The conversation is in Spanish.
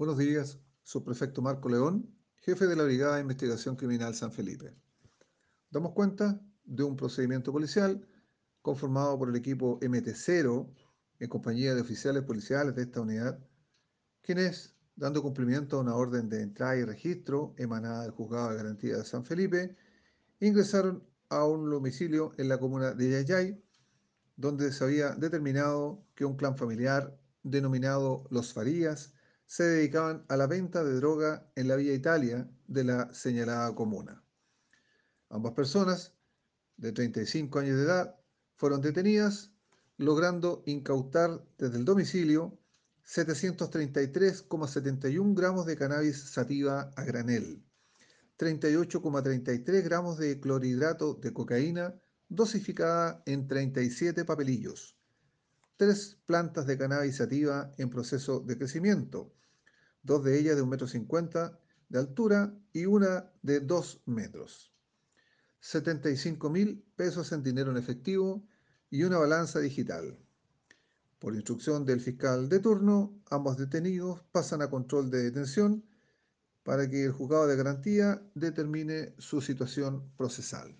Buenos días, subprefecto Marco León, jefe de la Brigada de Investigación Criminal San Felipe. Damos cuenta de un procedimiento policial conformado por el equipo MT0 en compañía de oficiales policiales de esta unidad, quienes, dando cumplimiento a una orden de entrada y registro emanada del Juzgado de Garantía de San Felipe, ingresaron a un domicilio en la comuna de Yayay, donde se había determinado que un clan familiar denominado Los Farías se dedicaban a la venta de droga en la Vía Italia de la señalada comuna. Ambas personas, de 35 años de edad, fueron detenidas, logrando incautar desde el domicilio 733,71 gramos de cannabis sativa a granel, 38,33 gramos de clorhidrato de cocaína dosificada en 37 papelillos, tres plantas de cannabis sativa en proceso de crecimiento, dos de ellas de 1,50 m de altura y una de 2 metros. 75 mil pesos en dinero en efectivo y una balanza digital. Por instrucción del fiscal de turno, ambos detenidos pasan a control de detención para que el juzgado de garantía determine su situación procesal.